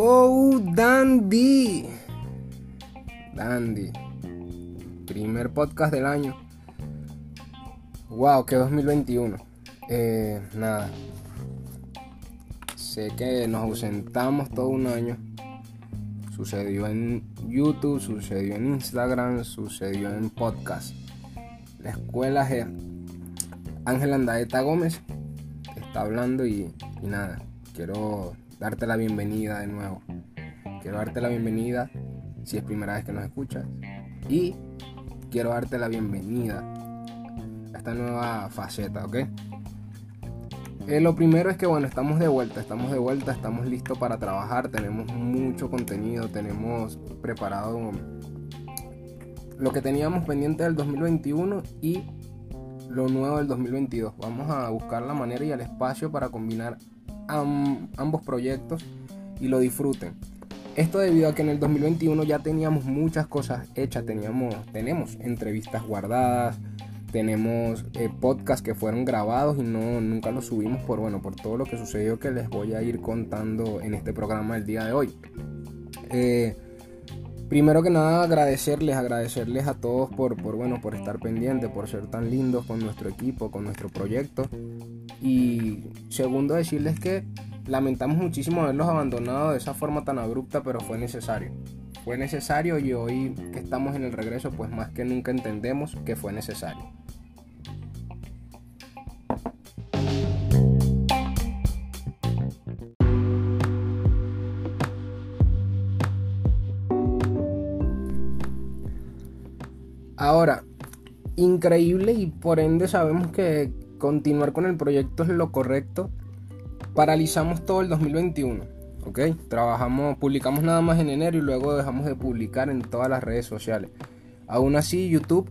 Wow, Dandy. Dandy. Primer podcast del año. Wow, que 2021. Eh, nada. Sé que nos ausentamos todo un año. Sucedió en YouTube, sucedió en Instagram, sucedió en podcast. La escuela G. Ángel Andaeta Gómez está hablando y, y nada. Quiero darte la bienvenida de nuevo. Quiero darte la bienvenida si es primera vez que nos escuchas. Y quiero darte la bienvenida a esta nueva faceta, ¿ok? Eh, lo primero es que bueno, estamos de vuelta, estamos de vuelta, estamos listos para trabajar, tenemos mucho contenido, tenemos preparado lo que teníamos pendiente del 2021 y lo nuevo del 2022. Vamos a buscar la manera y el espacio para combinar ambos proyectos y lo disfruten. Esto debido a que en el 2021 ya teníamos muchas cosas hechas, teníamos, tenemos entrevistas guardadas, tenemos eh, podcasts que fueron grabados y no, nunca los subimos por, bueno, por todo lo que sucedió que les voy a ir contando en este programa el día de hoy. Eh, primero que nada agradecerles, agradecerles a todos por, por, bueno, por estar pendientes, por ser tan lindos con nuestro equipo, con nuestro proyecto. Y segundo decirles que lamentamos muchísimo haberlos abandonado de esa forma tan abrupta, pero fue necesario. Fue necesario y hoy que estamos en el regreso, pues más que nunca entendemos que fue necesario. Ahora, increíble y por ende sabemos que continuar con el proyecto es lo correcto. Paralizamos todo el 2021, ¿ok? Trabajamos, publicamos nada más en enero y luego dejamos de publicar en todas las redes sociales. Aún así, YouTube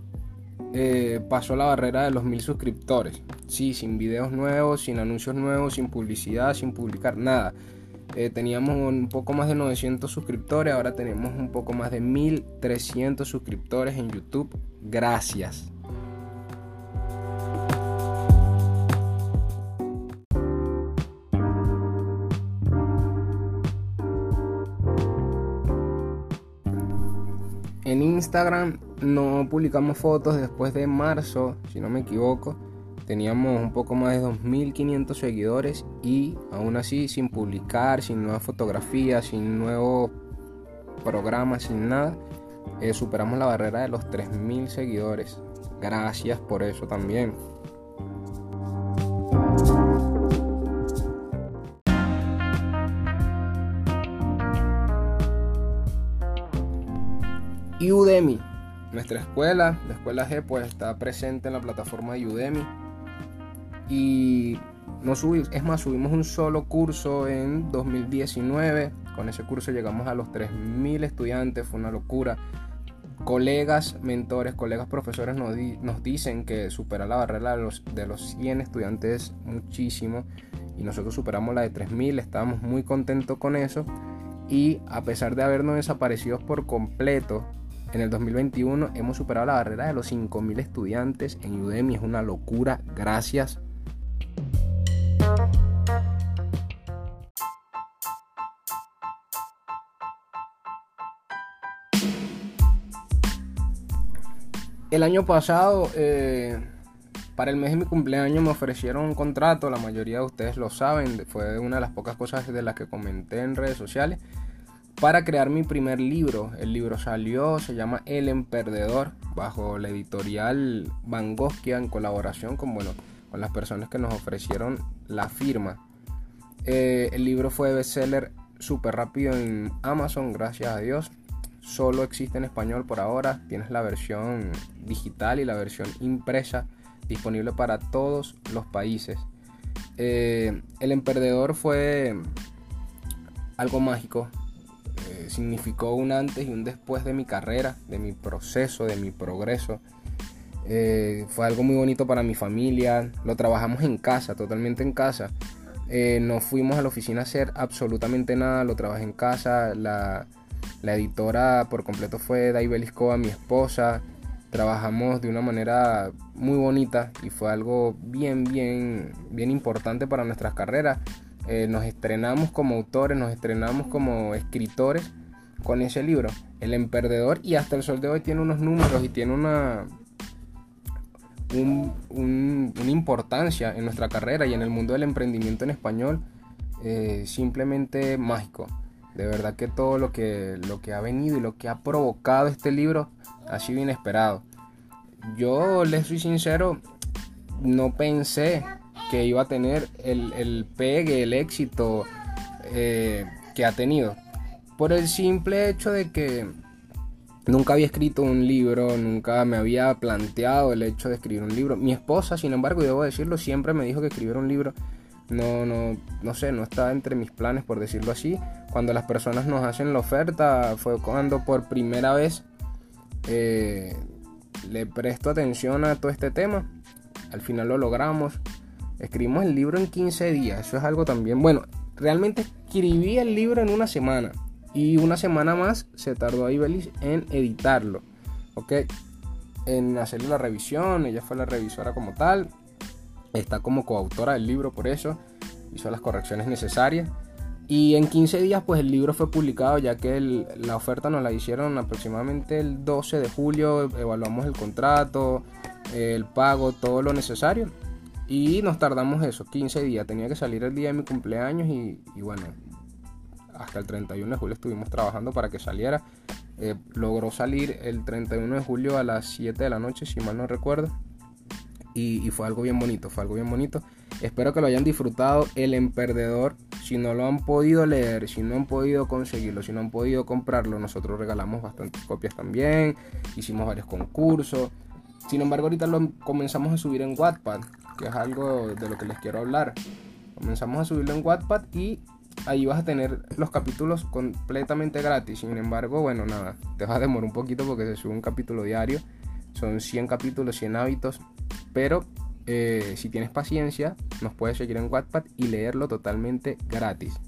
eh, pasó la barrera de los mil suscriptores. Sí, sin videos nuevos, sin anuncios nuevos, sin publicidad, sin publicar nada. Eh, teníamos un poco más de 900 suscriptores, ahora tenemos un poco más de 1300 suscriptores en YouTube. Gracias. Instagram no publicamos fotos después de marzo, si no me equivoco teníamos un poco más de 2.500 seguidores y aún así sin publicar, sin nuevas fotografías, sin nuevos programas, sin nada, eh, superamos la barrera de los 3.000 seguidores. Gracias por eso también. Y Udemy, nuestra escuela, la escuela G, pues está presente en la plataforma de Udemy. Y no subimos, es más, subimos un solo curso en 2019. Con ese curso llegamos a los 3.000 estudiantes, fue una locura. Colegas, mentores, colegas profesores nos, dicen que supera la barrera de los, de los 100 estudiantes muchísimo. Y nosotros superamos la de 3.000, estábamos muy contentos con eso. Y a pesar de habernos desaparecido por completo en el 2021 hemos superado la barrera de los 5.000 estudiantes en Udemy, es una locura, gracias el año pasado, eh, para el mes de mi cumpleaños, me ofrecieron un contrato. La mayoría de ustedes lo saben. Fue una de las pocas cosas de las que comenté en redes sociales. Para crear mi primer libro. El libro salió, se llama El Emperdedor, bajo la editorial Van Gogh, en colaboración con, bueno, con las personas que nos ofrecieron la firma. Eh, el libro fue bestseller súper rápido en Amazon, gracias a Dios. Solo existe en español por ahora. Tienes la versión digital y la versión impresa disponible para todos los países. Eh, el Emperdedor fue algo mágico. Eh, significó un antes y un después de mi carrera, de mi proceso, de mi progreso. Eh, fue algo muy bonito para mi familia. Lo trabajamos en casa, totalmente en casa. Eh, no fuimos a la oficina a hacer absolutamente nada, lo trabajé en casa. La, editora por completo fue Daibeliscoa, mi esposa. trabajamos de una manera muy bonita y fue algo bien, bien, bien importante para nuestras carreras. Eh, nos estrenamos como autores, nos estrenamos como escritores con ese libro, El Emperdedor, y hasta el sol de hoy tiene unos números y tiene una, una importancia en nuestra carrera y en el mundo del emprendimiento en español eh, simplemente mágico. De verdad que todo lo que, lo que ha venido y lo que ha provocado este libro ha sido inesperado. Yo les soy sincero, no pensé que iba a tener el, pegue, el éxito eh, que ha tenido. Por el simple hecho de que nunca había escrito un libro, nunca me había planteado el hecho de escribir un libro. Mi esposa, sin embargo, y debo decirlo, siempre me dijo que escribir un libro no, no, no sé, no estaba entre mis planes, por decirlo así. Cuando las personas nos hacen la oferta, fue cuando por primera vez eh, le presto atención a todo este tema. Al final lo logramos. Escribimos el libro en 15 días. Eso es algo también. Bueno, realmente escribí el libro en una semana. Y una semana más se tardó ahí Belis en editarlo. ¿Ok? En hacerle la revisión. Ella fue la revisora como tal. Está como coautora del libro por eso. Hizo las correcciones necesarias. Y en 15 días pues el libro fue publicado ya que la oferta nos la hicieron aproximadamente el 12 de julio, evaluamos el contrato, el pago, todo lo necesario. Y nos tardamos eso, 15 días. Tenía que salir el día de mi cumpleaños y, bueno, hasta el 31 de julio estuvimos trabajando para que saliera. Eh, logró salir el 31 de julio a las 7 de la noche, si mal no recuerdo. Y, fue algo bien bonito, fue algo bien bonito. Espero que lo hayan disfrutado. El Emperdedor, si no lo han podido leer, si no han podido conseguirlo, si no han podido comprarlo, nosotros regalamos bastantes copias también. Hicimos varios concursos. Sin embargo, ahorita lo comenzamos a subir en Wattpad, que es algo de lo que les quiero hablar. Comenzamos a subirlo en Wattpad y ahí vas a tener los capítulos completamente gratis. Sin embargo, bueno, nada, te va a demorar un poquito porque se sube un capítulo diario. Son 100 capítulos, 100 hábitos. Pero eh, si tienes paciencia, nos puedes seguir en Wattpad y leerlo totalmente gratis.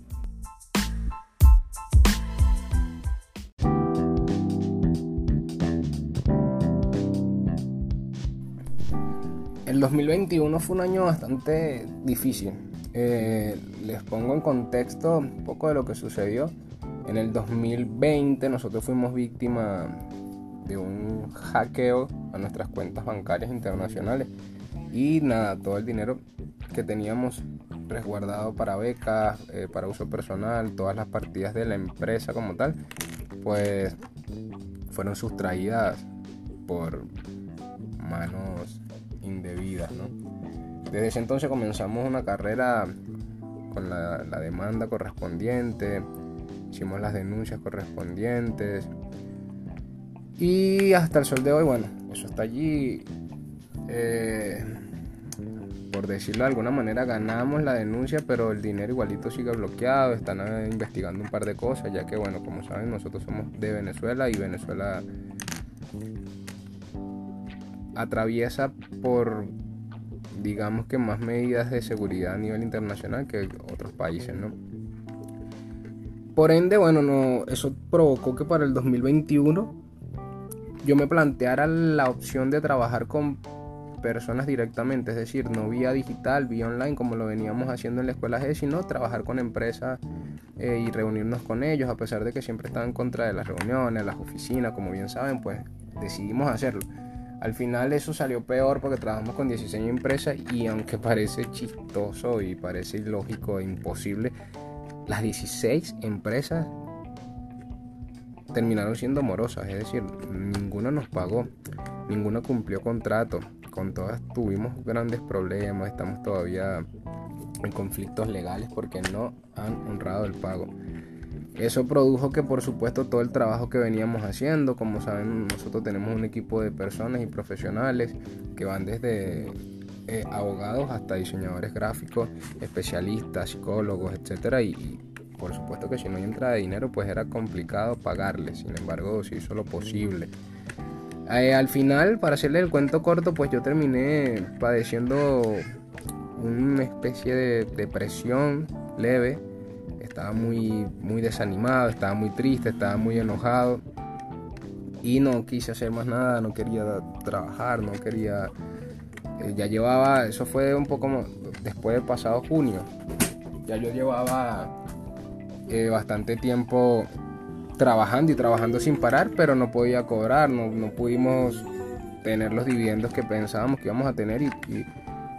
2021 fue un año bastante difícil. Eh, les pongo en contexto un poco de lo que sucedió. En el 2020 nosotros fuimos víctima de un hackeo a nuestras cuentas bancarias internacionales y nada, todo el dinero que teníamos resguardado para becas, eh, para uso personal, todas las partidas de la empresa como tal, pues fueron sustraídas por manos indebidas, Desde ese entonces comenzamos una carrera con la, la demanda correspondiente, hicimos las denuncias correspondientes y hasta el sol de hoy, bueno, eso está allí. Eh, por decirlo de alguna manera, ganamos la denuncia, pero el dinero igualito sigue bloqueado. Están eh, investigando un par de cosas, ya que, bueno, como saben, nosotros somos de Venezuela y Venezuela atraviesa por, digamos que, más medidas de seguridad a nivel internacional que otros países, ¿no? Por ende, bueno, no, eso provocó que para el 2021 yo me planteara la opción de trabajar con personas directamente, es decir, no vía digital, vía online como lo veníamos haciendo en la escuela G, sino trabajar con empresas eh, y reunirnos con ellos, a pesar de que siempre estaban en contra de las reuniones, las oficinas, como bien saben, pues decidimos hacerlo. Al final eso salió peor porque trabajamos con 16 empresas y aunque parece chistoso y parece ilógico e imposible, las 16 empresas terminaron siendo morosas, es decir, ninguna nos pagó, ninguna cumplió contrato, con todas tuvimos grandes problemas, estamos todavía en conflictos legales porque no han honrado el pago. Eso produjo que por supuesto todo el trabajo que veníamos haciendo, como saben nosotros tenemos un equipo de personas y profesionales que van desde eh, abogados hasta diseñadores gráficos, especialistas, psicólogos, etcétera y, por supuesto que si no hay entrada de dinero pues era complicado pagarles, sin embargo se hizo lo posible. Eh, al final, para hacerle el cuento corto, pues yo terminé padeciendo una especie de depresión leve. Estaba muy, muy desanimado, estaba muy triste, estaba muy enojado. Y no quise hacer más nada, no quería trabajar, no quería... Eh, ya llevaba, eso fue un poco después del pasado junio, ya yo llevaba eh, bastante tiempo trabajando y trabajando sin parar, pero no podía cobrar, no, no pudimos tener los dividendos que pensábamos que íbamos a tener y, y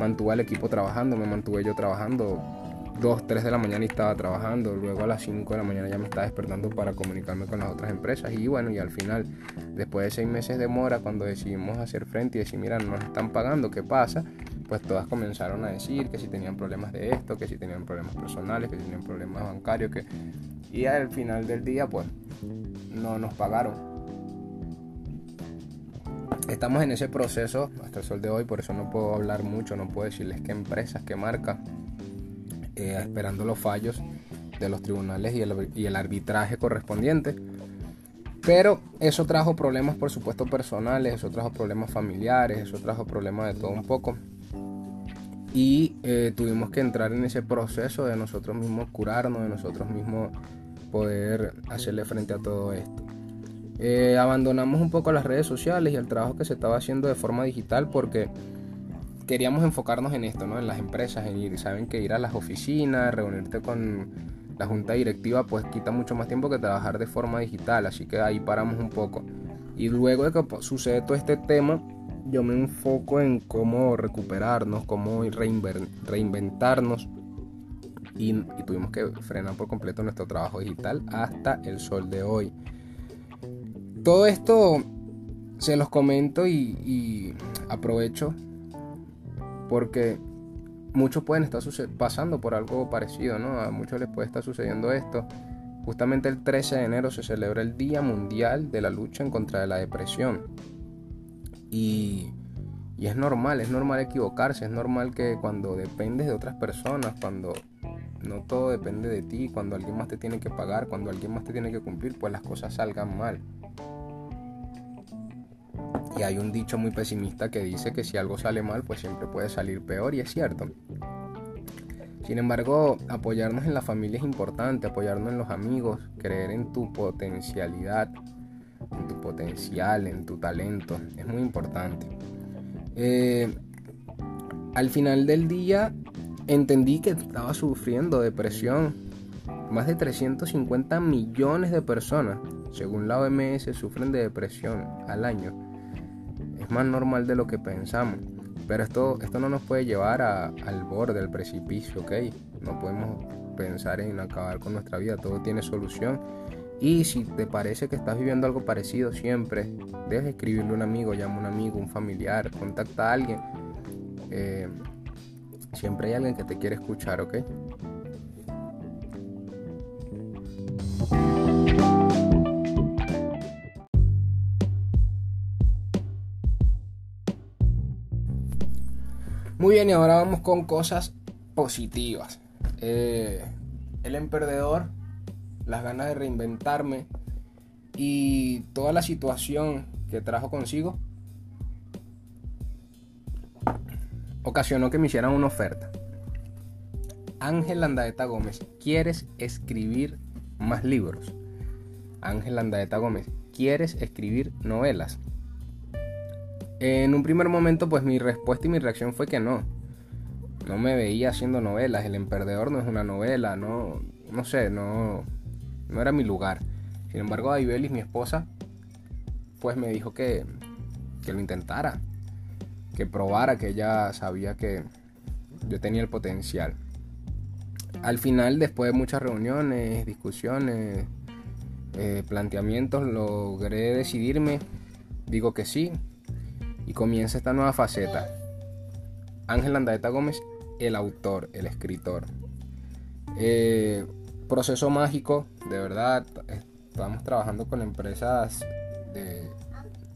mantuve al equipo trabajando, me mantuve yo trabajando 2, 3 de la mañana y estaba trabajando, luego a las 5 de la mañana ya me estaba despertando para comunicarme con las otras empresas y bueno, y al final, después de 6 meses de mora, cuando decidimos hacer frente y decir, mira, no nos están pagando, ¿qué pasa? Pues todas comenzaron a decir que si tenían problemas de esto, que si tenían problemas personales, que si tenían problemas bancarios, que... Y al final del día, pues, no nos pagaron. Estamos en ese proceso hasta el sol de hoy, por eso no puedo hablar mucho, no puedo decirles qué empresas, qué marcas eh, esperando los fallos de los tribunales y el, arbitraje correspondiente. Pero eso trajo problemas, por supuesto, personales, eso trajo problemas familiares, eso trajo problemas de todo un poco. Y eh, tuvimos que entrar en ese proceso de nosotros mismos curarnos, de nosotros mismos poder hacerle frente a todo esto. Eh, abandonamos un poco las redes sociales y el trabajo que se estaba haciendo de forma digital porque queríamos enfocarnos en esto, ¿no? En las empresas, en ir, saben que ir a las oficinas, reunirte con la junta directiva, pues quita mucho más tiempo que trabajar de forma digital, así que ahí paramos un poco. Y luego de que sucede todo este tema, yo me enfoco en cómo recuperarnos, cómo reinventarnos. Y, tuvimos que frenar por completo nuestro trabajo digital hasta el sol de hoy. Todo esto se los comento y aprovecho porque muchos pueden estar pasando por algo parecido, ¿no? A muchos les puede estar sucediendo esto. Justamente el 13 de enero se celebra el Día Mundial de la Lucha en contra de la Depresión. Y, y es normal, es normal equivocarse, es normal que cuando dependes de otras personas, cuando no todo depende de ti, cuando alguien más te tiene que pagar, cuando alguien más te tiene que cumplir, pues las cosas salgan mal. Y hay un dicho muy pesimista que dice que si algo sale mal, pues siempre puede salir peor y es cierto. Sin embargo, apoyarnos en la familia es importante, apoyarnos en los amigos, creer en tu potencialidad, en tu potencial, en tu talento, es muy importante. Eh, al final del día entendí que estaba sufriendo depresión. Más de 350 millones de personas, según la OMS, sufren de depresión al año más normal de lo que pensamos. Pero esto, esto no nos puede llevar al borde del precipicio, ¿ok? No podemos pensar en acabar con nuestra vida, todo tiene solución. Y si te parece que estás viviendo algo parecido siempre, deja escribirle a un amigo, llama a un amigo, un familiar, contacta a alguien. Eh, siempre hay alguien que te quiere escuchar, ¿ok? Muy bien, y ahora vamos con cosas positivas. Eh, el emprendedor, las ganas de reinventarme y toda la situación que trajo consigo ocasionó que me hicieran una oferta. Ángel Landaeta Gómez, ¿quieres escribir más libros? Ángel Landaeta Gómez, ¿quieres escribir novelas? En un primer momento, pues mi respuesta y mi reacción fue que no. No me veía haciendo novelas. El Emperdedor no es una novela, no, no sé, no, no era mi lugar. Sin embargo, Aibelis, mi esposa, pues me dijo que, que lo intentara, que probara, que ella sabía que yo tenía el potencial. Al final, después de muchas reuniones, discusiones, eh, planteamientos, logré decidirme. Digo que sí, y comienza esta nueva faceta. Ángel Andaeta Gómez, el autor, el escritor. Eh, proceso mágico, de verdad. Estamos trabajando con empresas de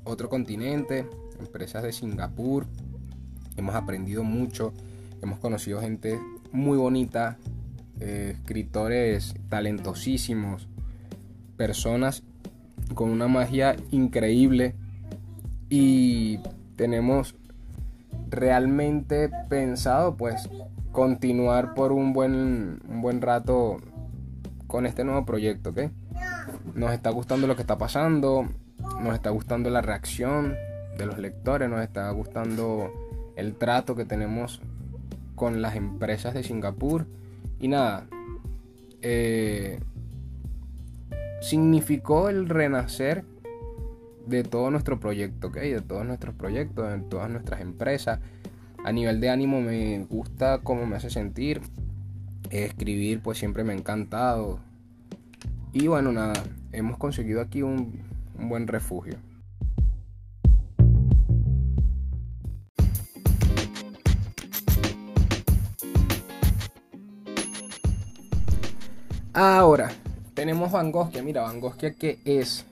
otro continente, empresas de Singapur. Hemos aprendido mucho, hemos conocido gente muy bonita, eh, escritores talentosísimos, personas con una magia increíble y tenemos realmente pensado pues continuar por un buen, un buen rato con este nuevo proyecto, ¿ok? Nos está gustando lo que está pasando, nos está gustando la reacción de los lectores, nos está gustando el trato que tenemos con las empresas de Singapur. Y nada, eh, significó el renacer de todo nuestro proyecto, ¿ok? De todos nuestros proyectos, de todas nuestras empresas. A nivel de ánimo me gusta cómo me hace sentir. Escribir pues siempre me ha encantado. Y bueno, nada, hemos conseguido aquí un, buen refugio. Ahora, tenemos Van Gogh, mira, Van Gogh que es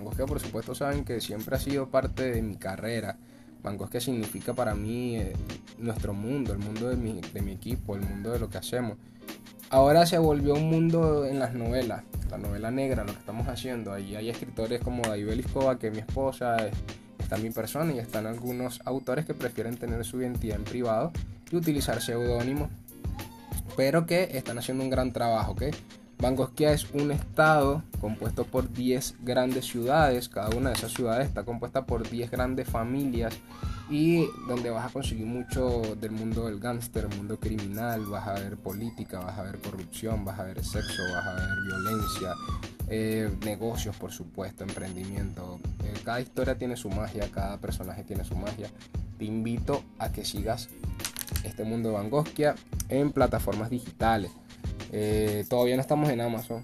Gogh por supuesto saben que siempre ha sido parte de mi carrera. Gogh significa para mí eh, nuestro mundo, el mundo de mi, de mi equipo, el mundo de lo que hacemos. Ahora se volvió un mundo en las novelas, la novela negra, lo que estamos haciendo. Ahí hay escritores como David Beliscova, que es mi esposa, está mi persona y están algunos autores que prefieren tener su identidad en privado y utilizar seudónimos, pero que están haciendo un gran trabajo, ¿ok? Bangosquia es un estado compuesto por 10 grandes ciudades, cada una de esas ciudades está compuesta por 10 grandes familias y donde vas a conseguir mucho del mundo del gángster, mundo criminal, vas a ver política, vas a ver corrupción, vas a ver sexo, vas a ver violencia, eh, negocios por supuesto, emprendimiento. Eh, cada historia tiene su magia, cada personaje tiene su magia. Te invito a que sigas este mundo de Bangosquia en plataformas digitales eh, todavía no estamos en Amazon.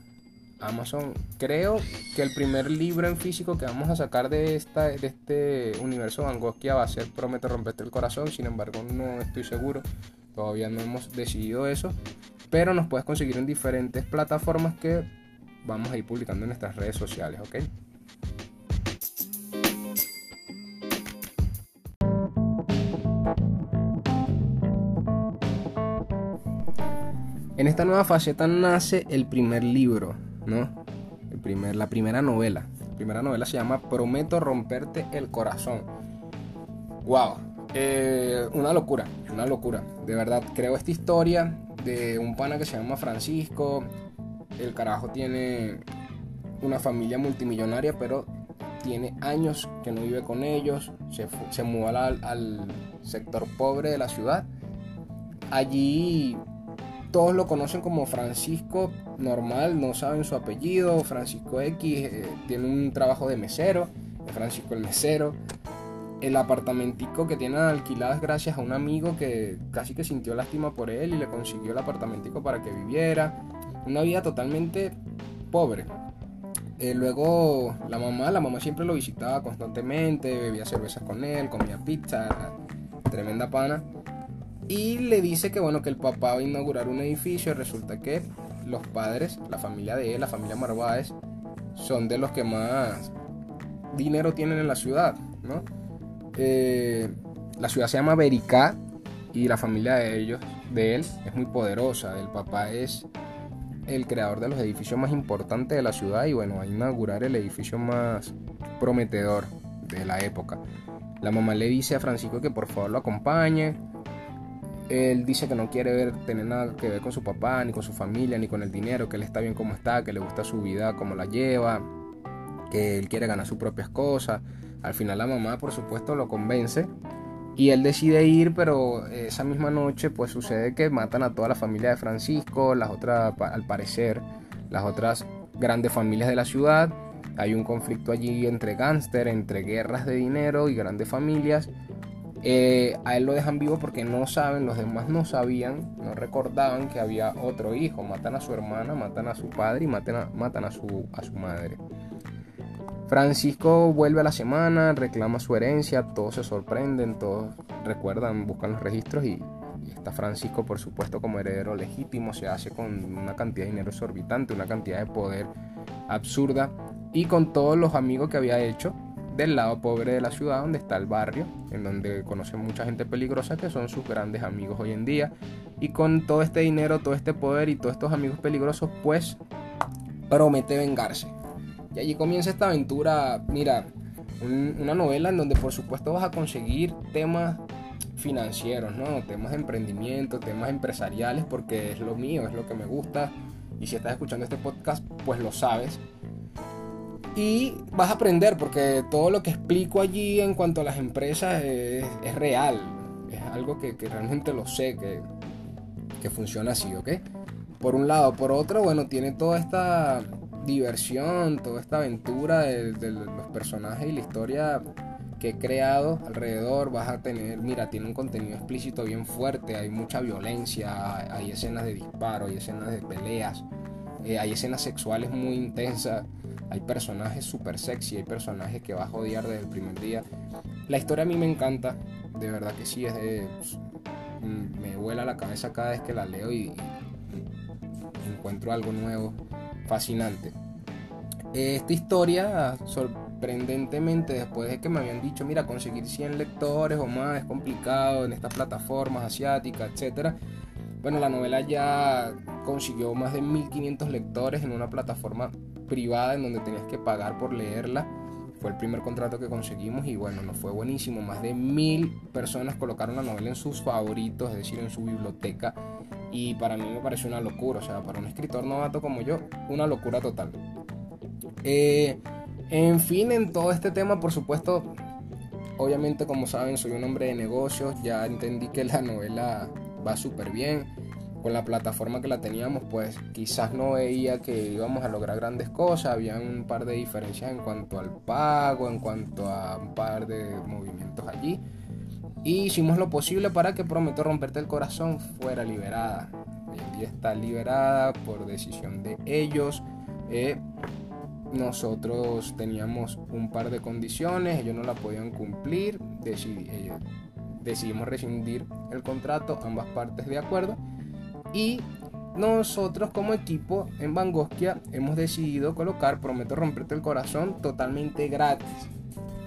Amazon, creo que el primer libro en físico que vamos a sacar de, esta, de este universo Angosquia va a ser Prometo romperte el corazón. Sin embargo, no estoy seguro. Todavía no hemos decidido eso. Pero nos puedes conseguir en diferentes plataformas que vamos a ir publicando en nuestras redes sociales, ¿ok? Esta nueva faceta nace el primer libro, ¿no? El primer, la primera novela. La primera novela se llama Prometo romperte el corazón. ¡Wow! Eh, una locura, una locura. De verdad, creo esta historia de un pana que se llama Francisco. El carajo tiene una familia multimillonaria, pero tiene años que no vive con ellos. Se, se al sector pobre de la ciudad. Allí todos lo conocen como Francisco normal, no saben su apellido, Francisco X, eh, tiene un trabajo de mesero, Francisco el mesero. El apartamentico que tienen alquilado gracias a un amigo que casi que sintió lástima por él y le consiguió el apartamentico para que viviera. Una vida totalmente pobre. Eh, luego la mamá, la mamá siempre lo visitaba constantemente, bebía cervezas con él, comía pizza, tremenda pana y le dice que bueno que el papá va a inaugurar un edificio y resulta que los padres, la familia de él, la familia Marváez, son de los que más dinero tienen en la ciudad, ¿no? Eh, la ciudad se llama Bericá y la familia de ellos, de él, es muy poderosa. El papá es el creador de los edificios más importantes de la ciudad y bueno, va a inaugurar el edificio más prometedor de la época. La mamá le dice a Francisco que por favor lo acompañe él dice que no quiere ver, tener nada que ver con su papá, ni con su familia, ni con el dinero, que él está bien como está, que le gusta su vida como la lleva, que él quiere ganar sus propias cosas. Al final la mamá, por supuesto, lo convence y él decide ir, pero esa misma noche pues sucede que matan a toda la familia de Francisco, las otras, al parecer, las otras grandes familias de la ciudad. Hay un conflicto allí entre gángster, entre guerras de dinero y grandes familias eh, a él lo dejan vivo porque no saben, los demás no sabían, no recordaban que había otro hijo. Matan a su hermana, matan a su padre y matan a, matan a, su, a su madre. Francisco vuelve a la semana, reclama su herencia, todos se sorprenden, todos recuerdan, buscan los registros y, y, está Francisco por supuesto como heredero legítimo, se hace con una cantidad de dinero exorbitante, una cantidad de poder absurda y con todos los amigos que había hecho del lado pobre de la ciudad, donde está el barrio, en donde conoce mucha gente peligrosa que son sus grandes amigos hoy en día. Y con todo este dinero, todo este poder y todos estos amigos peligrosos, pues promete vengarse. Y allí comienza esta aventura, mira, una novela en donde por supuesto vas a conseguir temas financieros, ¿no? Temas de emprendimiento, temas empresariales, porque es lo mío, es lo que me gusta. Y si estás escuchando este podcast, pues lo sabes. Y vas a aprender porque todo lo que explico allí en cuanto a las empresas es, real. Es algo que, realmente lo sé, que, que funciona así, ¿ok? Por un lado. Por otro, bueno, tiene toda esta diversión, toda esta aventura de, los personajes y la historia que he creado alrededor. Vas a tener, mira, tiene un contenido explícito bien fuerte, hay mucha violencia, hay escenas de disparo, hay escenas de peleas, eh, hay escenas sexuales muy intensas, hay personajes súper sexy, hay personajes que vas a odiar desde el primer día. La historia a mí me encanta, de verdad que sí, es de, mm, me vuela la cabeza cada vez que la leo y encuentro algo nuevo fascinante. Esta historia, sorprendentemente, después de que me habían dicho, mira, conseguir 100 lectores o más es complicado en estas plataformas asiáticas, etc. Bueno, la novela ya consiguió más de 1500 lectores en una plataforma privada en donde tenías que pagar por leerla. Fue el primer contrato que conseguimos y bueno, nos fue buenísimo. Más de mil personas colocaron la novela en sus favoritos, es decir, en su biblioteca. Y para mí me pareció una locura, o sea, para un escritor novato como yo, una locura total. Eh, en fin, en todo este tema, por supuesto, obviamente como saben, soy un hombre de negocios, ya entendí que la novela va súper bien. Con la plataforma que la teníamos, pues quizás no veía que íbamos a lograr grandes cosas, había un par de diferencias en cuanto al pago, en cuanto a un par de movimientos allí. Y hicimos lo posible para que Prometo Romperte el Corazón fuera liberada. Día está liberada por decisión de ellos. Eh, nosotros teníamos un par de condiciones, ellos no la podían cumplir, eh, decidimos rescindir el contrato, ambas partes de acuerdo, y nosotros como equipo en Bangoskia hemos decidido colocar Prometo romperte el corazón totalmente gratis.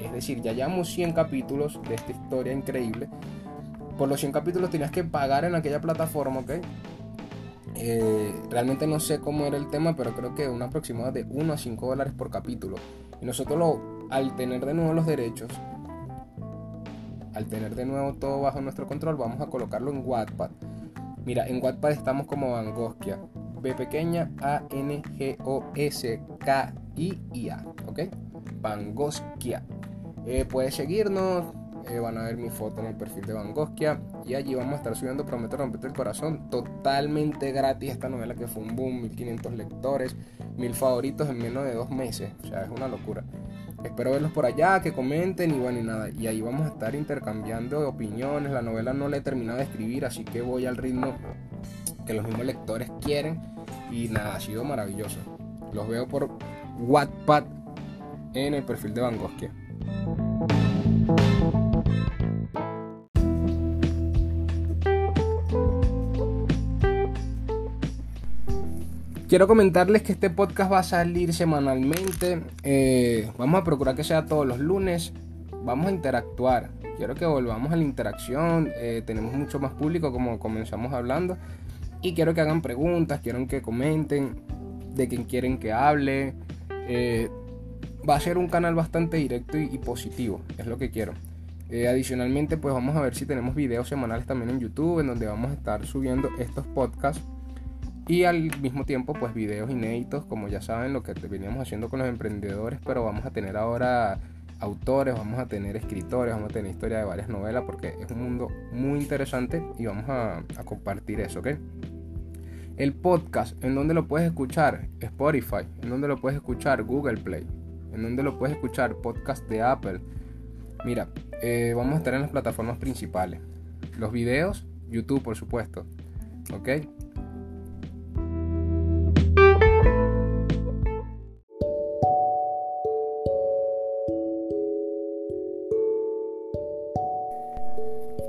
Es decir, ya llevamos 100 capítulos de esta historia increíble. Por los 100 capítulos tenías que pagar en aquella plataforma, ¿ok? Eh, realmente no sé cómo era el tema, pero creo que un aproximado de 1 a 5 dólares por capítulo. Y nosotros lo, al tener de nuevo los derechos, al tener de nuevo todo bajo nuestro control, vamos a colocarlo en Wattpad. Mira, en Wattpad estamos como Angoskia. B pequeña A N G O S K I I A, ¿ok? Bangoskia. Eh, puedes seguirnos, eh, van a ver mi foto en el perfil de Bangoskia y allí vamos a estar subiendo Prometo romperte el corazón totalmente gratis esta novela que fue un boom, 1500 lectores, 1000 favoritos en menos de dos meses, o sea, es una locura. Espero verlos por allá, que comenten y bueno y nada, y ahí vamos a estar intercambiando opiniones, la novela no la he terminado de escribir, así que voy al ritmo que los mismos lectores quieren y nada, ha sido maravilloso. Los veo por Wattpad en el perfil de Bangoskia. Quiero comentarles que este podcast va a salir semanalmente. Eh, vamos a procurar que sea todos los lunes. Vamos a interactuar. Quiero que volvamos a la interacción. Eh, tenemos mucho más público como comenzamos hablando. Y quiero que hagan preguntas, quiero que comenten de quién quieren que hable. Eh, va a ser un canal bastante directo y, positivo. Es lo que quiero. adicionalmente, pues vamos a ver si tenemos videos semanales también en YouTube, en donde vamos a estar subiendo estos podcasts y al mismo tiempo, pues videos inéditos, como ya saben, lo que veníamos haciendo con los emprendedores, pero vamos a tener ahora autores, vamos a tener escritores, vamos a tener historia de varias novelas, porque es un mundo muy interesante y vamos a, compartir eso, ¿ok? El podcast, ¿en dónde lo puedes escuchar? Spotify, ¿en dónde lo puedes escuchar? Google Play, ¿en dónde lo puedes escuchar? Podcast de Apple. Mira, eh, vamos a estar en las plataformas principales. Los videos, YouTube, por supuesto. ¿Ok?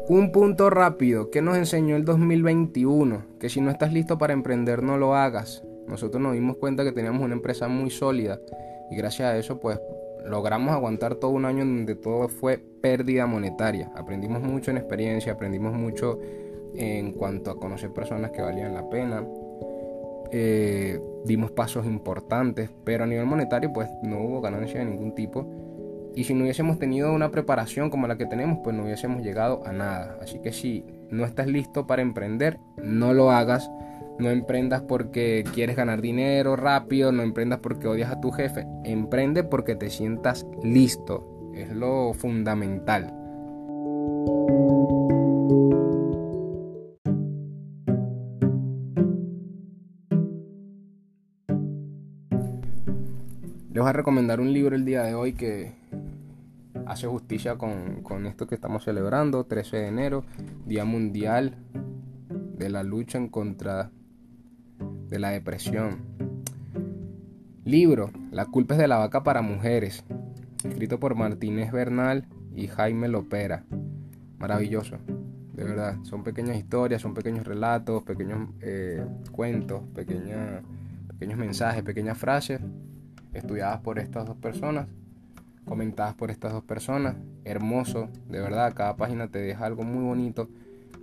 Un punto rápido, que nos enseñó el 2021? Que si no estás listo para emprender no lo hagas. Nosotros nos dimos cuenta que teníamos una empresa muy sólida y gracias a eso pues logramos aguantar todo un año donde todo fue pérdida monetaria. Aprendimos mucho en experiencia, aprendimos mucho en cuanto a conocer personas que valían la pena. Eh, dimos pasos importantes, pero a nivel monetario pues no hubo ganancia de ningún tipo y si no hubiésemos tenido una preparación como la que tenemos, pues no hubiésemos llegado a nada. Así que si no estás listo para emprender, no lo hagas. No emprendas porque quieres ganar dinero rápido, no emprendas porque odias a tu jefe. Emprende porque te sientas listo. Es lo fundamental. Les voy a recomendar un libro el día de hoy que hace justicia con, con, esto que estamos celebrando, 13 de enero, Día Mundial de la Lucha en contra de la Depresión. Libro, La culpa es de la vaca para mujeres, escrito por Martínez Bernal y Jaime Lopera. Maravilloso, de verdad. Son pequeñas historias, son pequeños relatos, pequeños eh, cuentos, pequeños mensajes, pequeñas frases estudiadas por estas dos personas, comentadas por estas dos personas. Hermoso, de verdad, cada página te deja algo muy bonito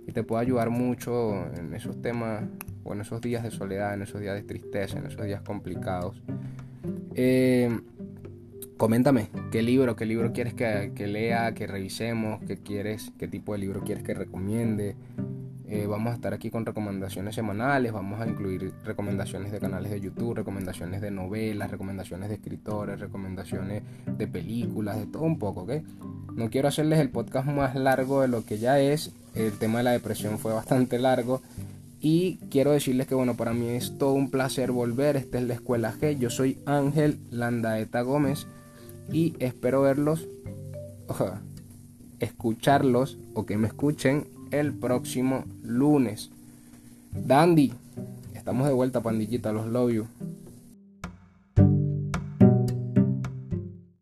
y te puede ayudar mucho en esos temas o en esos días de soledad, en esos días de tristeza, en esos días complicados. Eh, coméntame qué libro, qué libro quieres que, que, lea, que revisemos, qué quieres, qué tipo de libro quieres que recomiende. Eh, vamos a estar aquí con recomendaciones semanales, vamos a incluir recomendaciones de canales de YouTube, recomendaciones de novelas, recomendaciones de escritores, recomendaciones de películas, de todo un poco, ¿ok? No quiero hacerles el podcast más largo de lo que ya es, el tema de la depresión fue bastante largo y quiero decirles que bueno, para mí es todo un placer volver, esta es la Escuela G, yo soy Ángel Landaeta Gómez y espero verlos, escucharlos o que me escuchen el próximo lunes. Dandy, estamos de vuelta, pandillita, los love you.